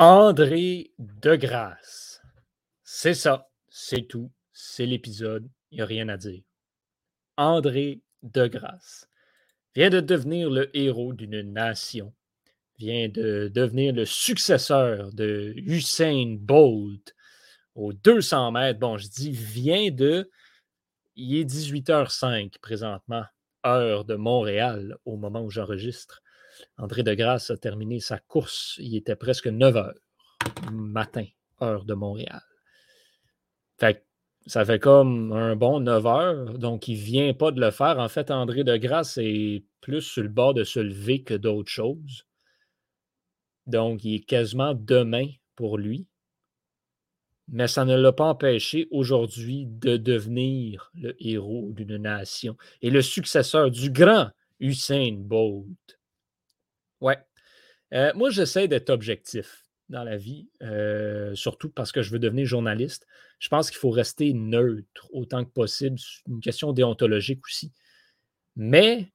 André Degrasse. C'est ça, c'est tout, c'est l'épisode, il n'y a rien à dire. André Degrasse vient de devenir le héros d'une nation, vient de devenir le successeur de Usain Bolt aux 200 mètres. Bon, je dis vient de. Il est 18h05 présentement, heure de Montréal, au moment où j'enregistre. André Degrasse a terminé sa course. Il était presque 9 heures matin, heure de Montréal. Fait ça fait comme un bon 9 heures, donc il ne vient pas de le faire. En fait, André Degrasse est plus sur le bord de se lever que d'autres choses. Donc, il est quasiment demain pour lui. Mais ça ne l'a pas empêché aujourd'hui de devenir le héros d'une nation et le successeur du grand Usain Bolt. Ouais. Euh, moi, j'essaie d'être objectif dans la vie, euh, surtout parce que je veux devenir journaliste. Je pense qu'il faut rester neutre autant que possible. Une question déontologique aussi. Mais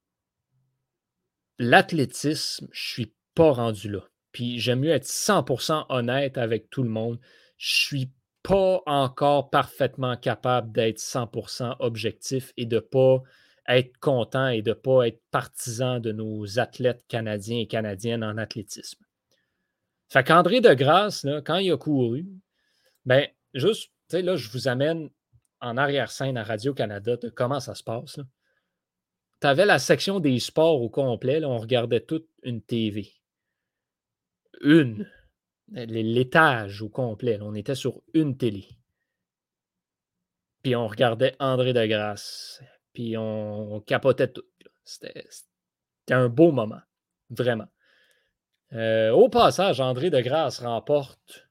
l'athlétisme, je ne suis pas rendu là. Puis j'aime mieux être 100% honnête avec tout le monde. Je ne suis pas encore parfaitement capable d'être 100% objectif et de ne pas être content et de ne pas être partisan de nos athlètes canadiens et canadiennes en athlétisme. Fait qu'André de Grasse, quand il a couru, ben, juste, tu sais, là, je vous amène en arrière-scène à Radio-Canada de comment ça se passe. Tu avais la section des sports au complet, là, on regardait toute une TV. Une. L'étage au complet, on était sur une télé. Puis on regardait André de Grasse puis on, capotait tout. C'était un beau moment, vraiment. Euh, au passage, André de Grasse remporte,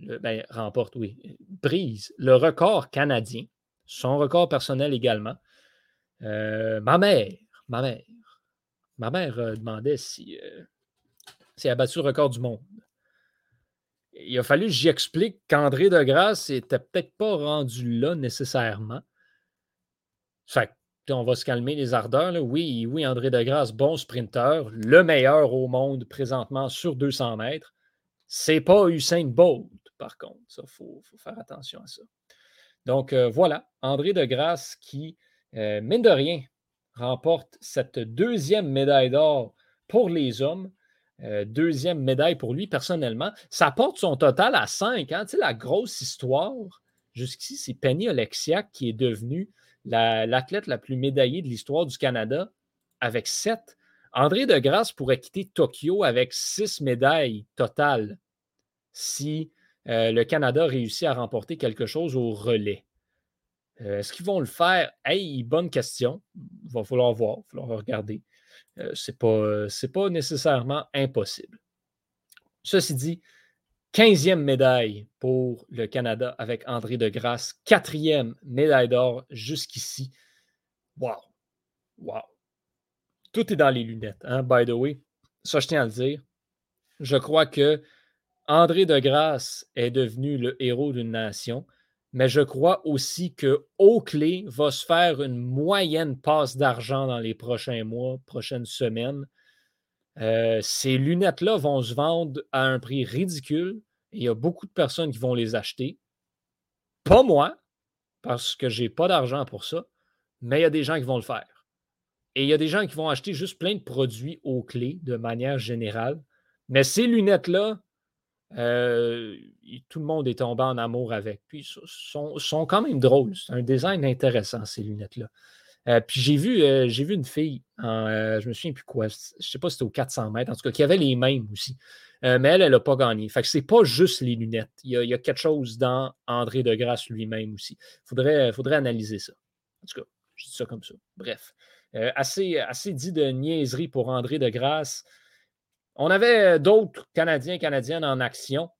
ben, remporte, oui, brise le record canadien, son record personnel également. Euh, ma mère, ma mère, ma mère euh, demandait si, si elle a battu le record du monde. Il a fallu que j'y explique qu'André de Grasse n'était peut-être pas rendu là nécessairement. Fait on va se calmer les ardeurs. Oui, oui, André Degrasse, bon sprinteur, le meilleur au monde présentement sur 200 mètres. C'est pas Usain Bolt, par contre. Il faut, faire attention à ça. Donc euh, voilà, André Degrasse qui, euh, mine de rien, remporte cette deuxième médaille d'or pour les hommes. Euh, deuxième médaille pour lui personnellement. Ça porte son total à 5. Hein? Tu sais, la grosse histoire, jusqu'ici, c'est Penny Oleksiak qui est devenu l'athlète la, plus médaillée de l'histoire du Canada avec sept. André Degrasse pourrait quitter Tokyo avec six médailles totales si euh, le Canada réussit à remporter quelque chose au relais. Euh, est-ce qu'ils vont le faire? Hey, bonne question. Il va falloir voir, il va falloir regarder. Euh, Ce n'est pas, pas nécessairement impossible. Ceci dit, 15e médaille pour le Canada avec André de Grasse. Quatrième médaille d'or jusqu'ici. Wow. Wow. Tout est dans les lunettes, hein, by the way. Ça, je tiens à le dire. Je crois que André de Grasse est devenu le héros d'une nation, mais je crois aussi que Oakley va se faire une moyenne passe d'argent dans les prochains mois, prochaines semaines. Euh, ces lunettes-là vont se vendre à un prix ridicule et il y a beaucoup de personnes qui vont les acheter. Pas moi, parce que je n'ai pas d'argent pour ça, mais il y a des gens qui vont le faire. Et il y a des gens qui vont acheter juste plein de produits aux clés de manière générale. Mais ces lunettes-là, euh, tout le monde est tombé en amour avec. Puis, sont, sont quand même drôles. C'est un design intéressant, ces lunettes-là. Euh, puis j'ai vu, euh, j'ai vu une fille, euh, je me souviens plus quoi, je ne sais pas si c'était au 400 mètres, en tout cas, qui avait les mêmes aussi. mais elle, elle n'a pas gagné. Fait que c'est pas juste les lunettes. Il y, a, quelque chose dans André de Grasse lui-même aussi. Il faudrait, faudrait analyser ça. En tout cas, je dis ça comme ça. Bref. assez, assez dit de niaiserie pour André de Grasse. On avait d'autres Canadiens et Canadiennes en action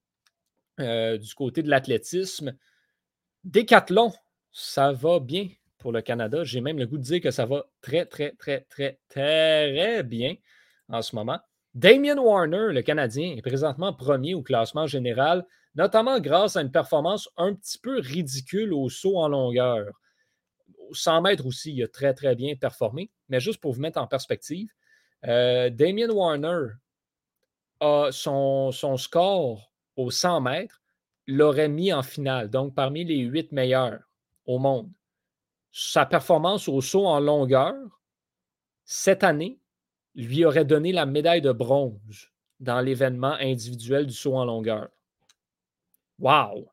du côté de l'athlétisme. Décathlon, ça va bien? Pour le Canada. J'ai même le goût de dire que ça va très, très, très, très, très bien en ce moment. Damien Warner, le Canadien, est présentement premier au classement général, notamment grâce à une performance un petit peu ridicule au saut en longueur. Au 100 mètres aussi, il a très, très bien performé. Mais juste pour vous mettre en perspective, euh, Damien Warner a son, son score au 100 mètres l'aurait mis en finale, donc parmi les huit meilleurs au monde. Sa performance au saut en longueur, cette année, lui aurait donné la médaille de bronze dans l'événement individuel du saut en longueur. Wow!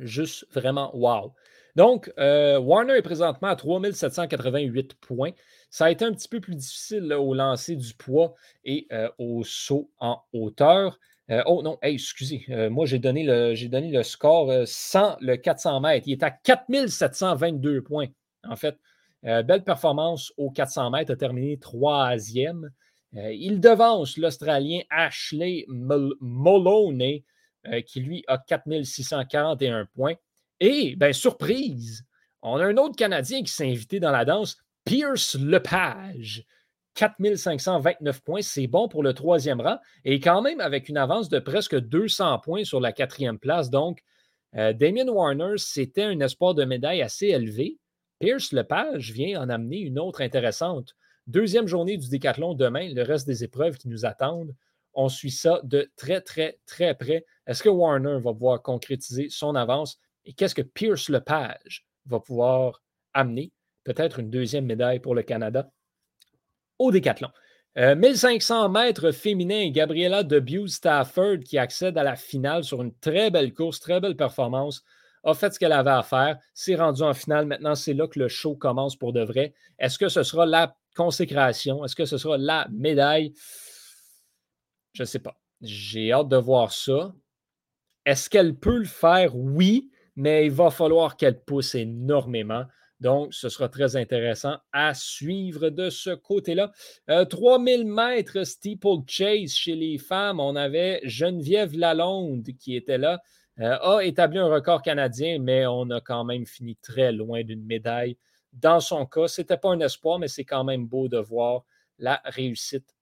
Juste vraiment wow. Donc, euh, Warner est présentement à 3788 points. Ça a été un petit peu plus difficile au lancer du poids et euh, au saut en hauteur. Euh, oh non, excusez, moi j'ai donné, le, score sans le 400 mètres. Il est à 4722 points. En fait, belle performance au 400 mètres, a terminé troisième. il devance l'Australien Ashley Moloney euh, qui lui a 4641 points. Et, bien, surprise, on a un autre Canadien qui s'est invité dans la danse, Pierce Lepage. 4529 points, c'est bon pour le troisième rang et quand même avec une avance de presque 200 points sur la quatrième place. Donc, euh, Damien Warner, c'était un espoir de médaille assez élevé. Pierce Lepage vient en amener une autre intéressante. Deuxième journée du décathlon demain, le reste des épreuves qui nous attendent. On suit ça de très, très, très près. Est-ce que Warner va pouvoir concrétiser son avance et qu'est-ce que Pierce Lepage va pouvoir amener? Peut-être une deuxième médaille pour le Canada au décathlon. 1500 euh, mètres féminin, Gabriella Debues Stafford qui accède à la finale sur une très belle course, très belle performance, a fait ce qu'elle avait à faire, s'est rendu en finale. Maintenant, c'est là que le show commence pour de vrai. Est-ce que ce sera la consécration? Est-ce que ce sera la médaille? Je ne sais pas. J'ai hâte de voir ça. Est-ce qu'elle peut le faire? Oui, mais il va falloir qu'elle pousse énormément. Donc, ce sera très intéressant à suivre de ce côté-là. 3000 euh, mètres steeplechase chez les femmes. On avait Geneviève Lalonde qui était là, euh, a établi un record canadien, mais on a quand même fini très loin d'une médaille. Dans son cas, ce n'était pas un espoir, mais c'est quand même beau de voir la réussite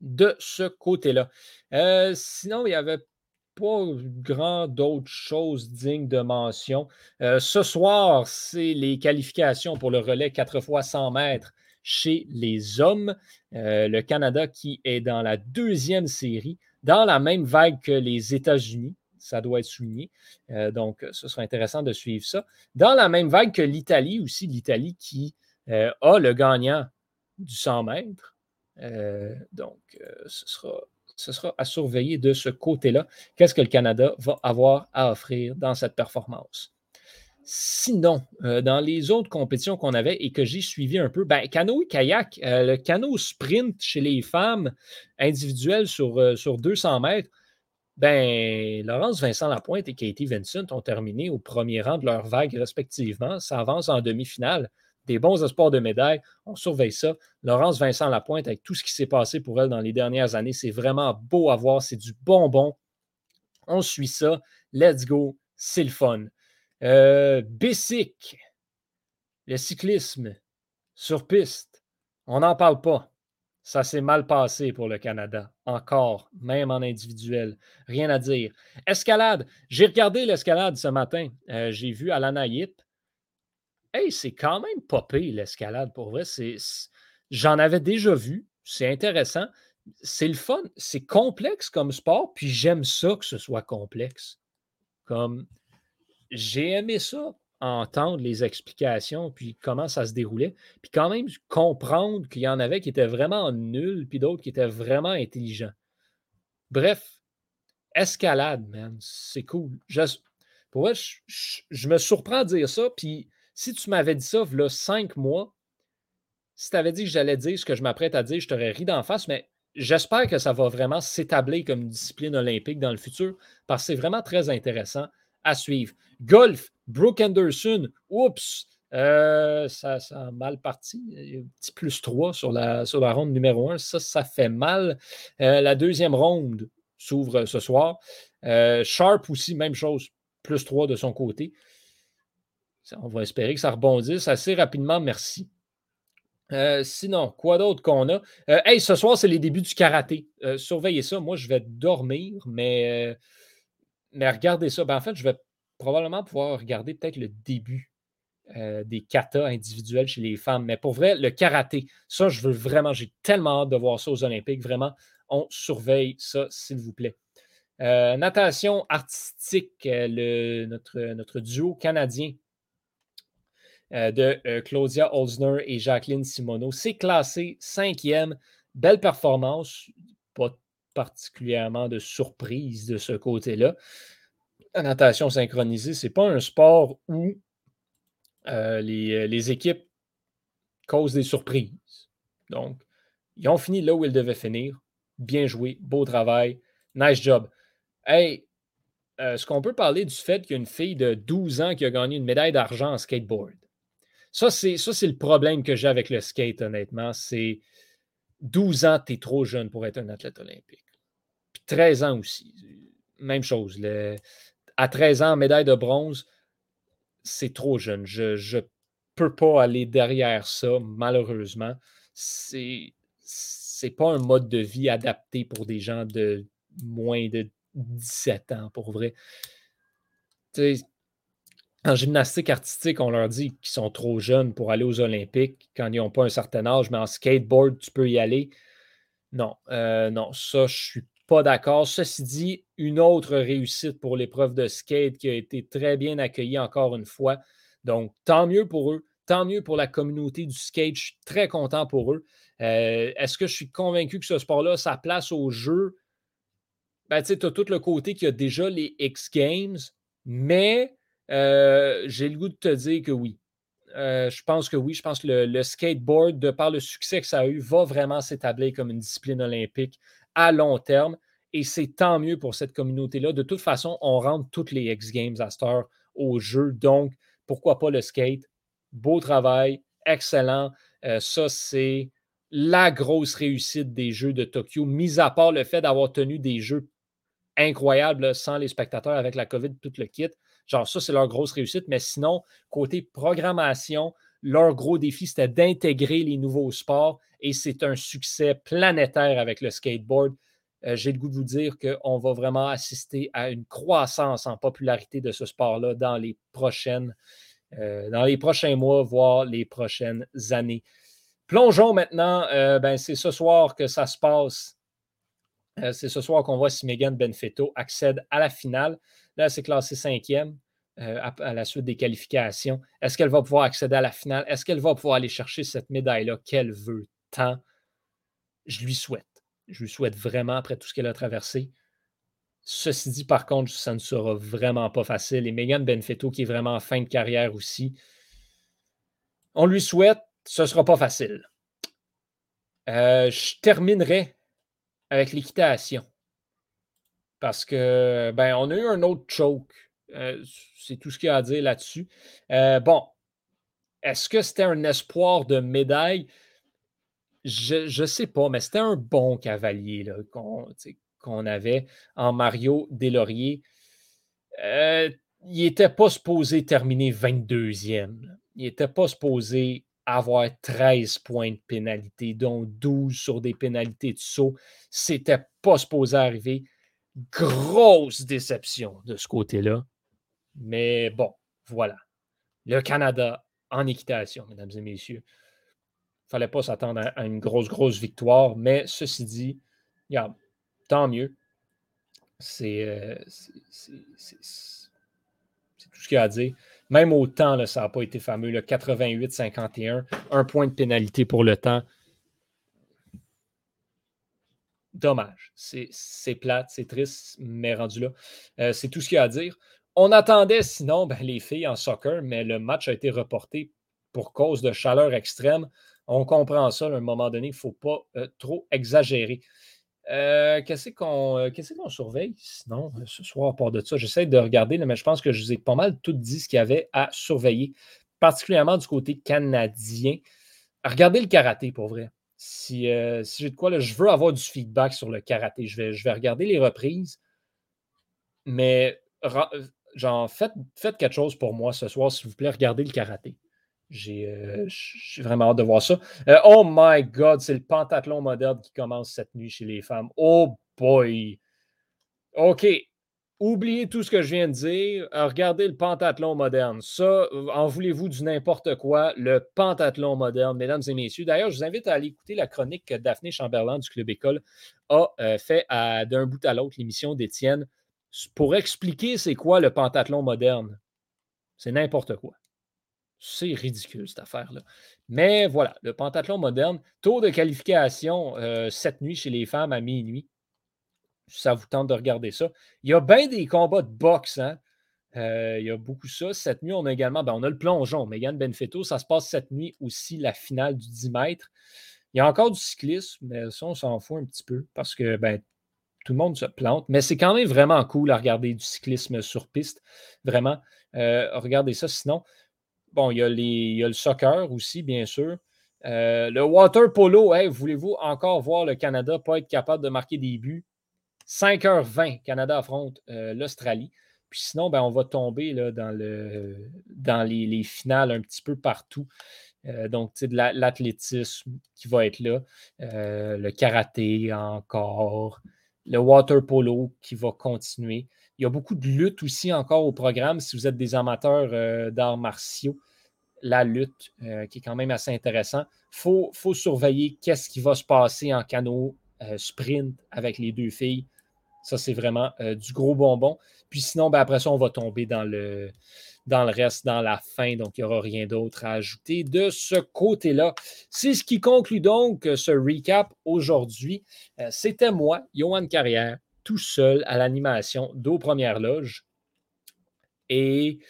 de ce côté-là. Euh, sinon, il n'y avait pas grand d'autres choses dignes de mention. Euh, ce soir, c'est les qualifications pour le relais 4 x 100 mètres chez les hommes. Euh, le Canada qui est dans la deuxième série, dans la même vague que les États-Unis. Ça doit être souligné. donc, ce sera intéressant de suivre ça. Dans la même vague que l'Italie aussi, l'Italie qui a le gagnant du 100 mètres. Euh, donc, euh, ce, sera, ce sera à surveiller de ce côté-là. Qu'est-ce que le Canada va avoir à offrir dans cette performance? Sinon, euh, dans les autres compétitions qu'on avait et que j'ai suivi un peu, ben, canoë kayak, le canot sprint chez les femmes individuelles sur, sur 200 mètres, ben, Laurence Vincent Lapointe et Katie Vincent ont terminé au premier rang de leur vague respectivement. Ça avance en demi-finale des bons espoirs de médailles. On surveille ça. Laurence Vincent Lapointe, avec tout ce qui s'est passé pour elle dans les dernières années, c'est vraiment beau à voir. C'est du bonbon. On suit ça. Let's go. C'est le fun. Euh, le cyclisme sur piste, on n'en parle pas. Ça s'est mal passé pour le Canada. Encore, même en individuel. Rien à dire. Escalade. J'ai regardé l'escalade ce matin. Euh, j'ai vu Alana Yip. Hey, c'est quand même popé l'escalade pour vrai. J'en avais déjà vu. C'est intéressant. C'est le fun. C'est complexe comme sport, puis j'aime ça que ce soit complexe. Comme j'ai aimé ça, entendre les explications, puis comment ça se déroulait, puis quand même comprendre qu'il y en avait qui étaient vraiment nuls, puis d'autres qui étaient vraiment intelligents. Bref, escalade, man, c'est cool. pour vrai, je, je, me surprends à dire ça, puis si tu m'avais dit ça, il cinq mois, si tu avais dit que j'allais dire ce que je m'apprête à dire, je t'aurais ri d'en face, mais j'espère que ça va vraiment s'établir comme discipline olympique dans le futur parce que c'est vraiment très intéressant à suivre. Golf, Brooke Anderson, oups, euh, ça, a mal parti. Un petit plus 3 sur la, sur la ronde numéro 1. Ça, ça fait mal. Euh, la deuxième ronde s'ouvre ce soir. Euh, Sharp aussi, même chose, plus 3 de son côté. On va espérer que ça rebondisse assez rapidement. Merci. Euh, sinon, quoi d'autre qu'on a? Euh, hey, ce soir, c'est les débuts du karaté. Euh, surveillez ça. Moi, je vais dormir, mais, mais regardez ça. Ben, en fait, je vais probablement pouvoir regarder peut-être le début des katas individuels chez les femmes. Mais pour vrai, le karaté, ça, je veux vraiment, j'ai tellement hâte de voir ça aux Olympiques. Vraiment, on surveille ça, s'il vous plaît. natation artistique, notre, notre duo canadien de Claudia Olsner et Jacqueline Simoneau. C'est classé cinquième. Belle performance. Pas particulièrement de surprise de ce côté-là. La natation synchronisée, ce n'est pas un sport où euh, les, équipes causent des surprises. Donc, ils ont fini là où ils devaient finir. Bien joué, beau travail, nice job. Hey, euh, est-ce qu'on peut parler du fait qu'il fille de 12 ans qui a gagné une médaille d'argent en skateboard? Ça, c'est le problème que j'ai avec le skate, honnêtement. C'est 12 ans, tu es trop jeune pour être un athlète olympique. Puis 13 ans aussi. Même chose. à 13 ans, médaille de bronze, c'est trop jeune. Je ne peux pas aller derrière ça, malheureusement. C'est n'est pas un mode de vie adapté pour des gens de moins de 17 ans, pour vrai. En gymnastique artistique, on leur dit qu'ils sont trop jeunes pour aller aux Olympiques quand ils n'ont pas un certain âge, mais en skateboard, tu peux y aller. Non, euh, non, ça, je suis pas d'accord. Ceci dit, une autre réussite pour l'épreuve de skate qui a été très bien accueillie encore une fois. Donc, tant mieux pour eux, tant mieux pour la communauté du skate. Je suis très content pour eux. Euh, est-ce que je suis convaincu que ce sport-là, sa place au jeu? Ben, tu as tout le côté qu'il y a déjà les X Games, mais euh, j'ai le goût de te dire que oui. Euh, je pense que oui. Je pense que le, skateboard, de par le succès que ça a eu, va vraiment s'établir comme une discipline olympique à long terme. Et c'est tant mieux pour cette communauté-là. De toute façon, on rentre toutes les X Games à cette heure au jeu. Donc, pourquoi pas le skate? Beau travail, excellent. Euh, ça, c'est la grosse réussite des Jeux de Tokyo, mis à part le fait d'avoir tenu des Jeux incroyables sans les spectateurs avec la COVID, tout le kit. Genre, ça, c'est leur grosse réussite. Mais sinon, côté programmation, leur gros défi, c'était d'intégrer les nouveaux sports et c'est un succès planétaire avec le skateboard. Euh, j'ai le goût de vous dire qu'on va vraiment assister à une croissance en popularité de ce sport-là dans les euh, dans les prochains mois, voire les prochaines années. Plongeons maintenant, euh, ben, c'est ce soir que ça se passe. C'est ce soir qu'on voit si Megan Benfetto accède à la finale. Là, c'est classé cinquième. Euh, à, la suite des qualifications. Est-ce qu'elle va pouvoir accéder à la finale? Est-ce qu'elle va pouvoir aller chercher cette médaille-là qu'elle veut tant? Je lui souhaite. Je lui souhaite vraiment après tout ce qu'elle a traversé. Ceci dit, par contre, ça ne sera vraiment pas facile. Et Megan Benfetto, qui est vraiment en fin de carrière aussi, on lui souhaite, ce ne sera pas facile. Euh, je terminerai avec l'équitation. Parce que, ben, on a eu un autre choke euh, c'est tout ce qu'il y a à dire là-dessus. Euh, bon, est-ce que c'était un espoir de médaille? Je ne sais pas, mais c'était un bon cavalier qu'on avait en Mario Deslauriers. Euh, il n'était pas supposé terminer 22e. Il n'était pas supposé avoir 13 points de pénalité, dont 12 sur des pénalités de saut. C'était pas supposé arriver. Grosse déception de ce côté-là. Mais bon, voilà. Le Canada en équitation, mesdames et messieurs. Il ne fallait pas s'attendre à, une grosse, grosse victoire, mais ceci dit, tant mieux. Euh, c'est tout ce qu'il y a à dire. Même au temps, ça n'a pas été fameux. 88-51, un point de pénalité pour le temps. Dommage. C'est plate, c'est triste, mais rendu là. Euh, c'est tout ce qu'il y a à dire. On attendait sinon ben, les filles en soccer, mais le match a été reporté pour cause de chaleur extrême. On comprend ça à un moment donné, il ne faut pas euh, trop exagérer. Euh, qu'est-ce qu'on euh, surveille? Sinon ce soir à part de ça? J'essaie de regarder, mais je pense que je vous ai pas mal tout dit ce qu'il y avait à surveiller, particulièrement du côté canadien. Regardez le karaté pour vrai. Si, j'ai de quoi, je veux avoir du feedback sur le karaté. Je vais, je vais regarder les reprises, mais genre, faites, quelque chose pour moi ce soir, s'il vous plaît. Regardez le karaté. J'ai euh, vraiment hâte de voir ça. Euh, oh my God, c'est le pentathlon moderne qui commence cette nuit chez les femmes. Oh boy! OK. oubliez tout ce que je viens de dire. Euh, regardez le pentathlon moderne. Ça, euh, en voulez-vous du n'importe quoi, le pentathlon moderne, mesdames et messieurs. D'ailleurs, je vous invite à aller écouter la chronique que Daphné Chamberlain du Club École a fait d'un bout à l'autre, l'émission d'Étienne, pour expliquer c'est quoi le pentathlon moderne. C'est n'importe quoi. C'est ridicule, cette affaire-là. Mais voilà, le pentathlon moderne, tour de qualification cette nuit chez les femmes à minuit ça vous tente de regarder ça. Il y a bien des combats de boxe. Hein? Euh, il y a beaucoup ça. Cette nuit, on a également, ben, on a le plongeon. Megan Benfetto, ça se passe cette nuit aussi, la finale du 10 mètres. Il y a encore du cyclisme, mais ça, on s'en fout un petit peu parce que ben, tout le monde se plante. Mais c'est quand même vraiment cool à regarder du cyclisme sur piste. Vraiment. Euh, regardez ça. Sinon, bon, il y, a les, le soccer aussi, bien sûr. Euh, le water polo, voulez-vous encore voir le Canada pas être capable de marquer des buts? 5h20, Canada affronte euh, l'Australie. Puis sinon, ben, on va tomber là, dans, le, dans les, finales un petit peu partout. Euh, donc, de l'athlétisme qui va être là, euh, le karaté encore, le water polo qui va continuer. Il y a beaucoup de lutte aussi encore au programme si vous êtes des amateurs d'arts martiaux. La lutte, qui est quand même assez intéressant. Il faut, faut, surveiller qu'est-ce qui va se passer en canot sprint avec les deux filles. Ça, c'est vraiment euh, du gros bonbon. Puis sinon, ben, après ça, on va tomber dans le, dans le reste, dans la fin. Donc, il n'y aura rien d'autre à ajouter de ce côté-là. C'est ce qui conclut donc euh, ce recap aujourd'hui. Euh, c'était moi, Johan Carrière, tout seul à l'animation d'Aux Premières Loges. Et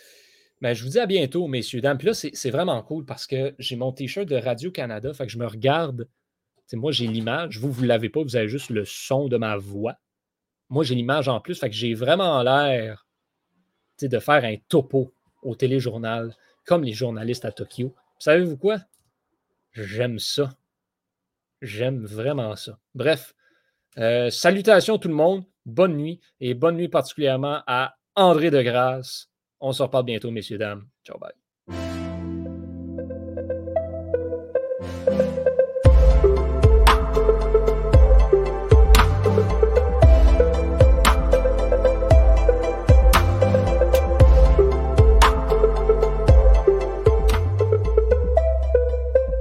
ben, je vous dis à bientôt, messieurs, dames. Puis là, c'est vraiment cool parce que j'ai mon t-shirt de Radio-Canada. Fait que je me regarde. moi, j'ai l'image. Vous, vous ne l'avez pas. Vous avez juste le son de ma voix. Moi, j'ai l'image en plus, fait que j'ai vraiment l'air de faire un topo au téléjournal, comme les journalistes à Tokyo. Savez-vous quoi? J'aime ça. J'aime vraiment ça. Bref, euh, salutations tout le monde, bonne nuit et bonne nuit particulièrement à André de Grasse. On se reparle bientôt, messieurs, dames. Ciao, bye.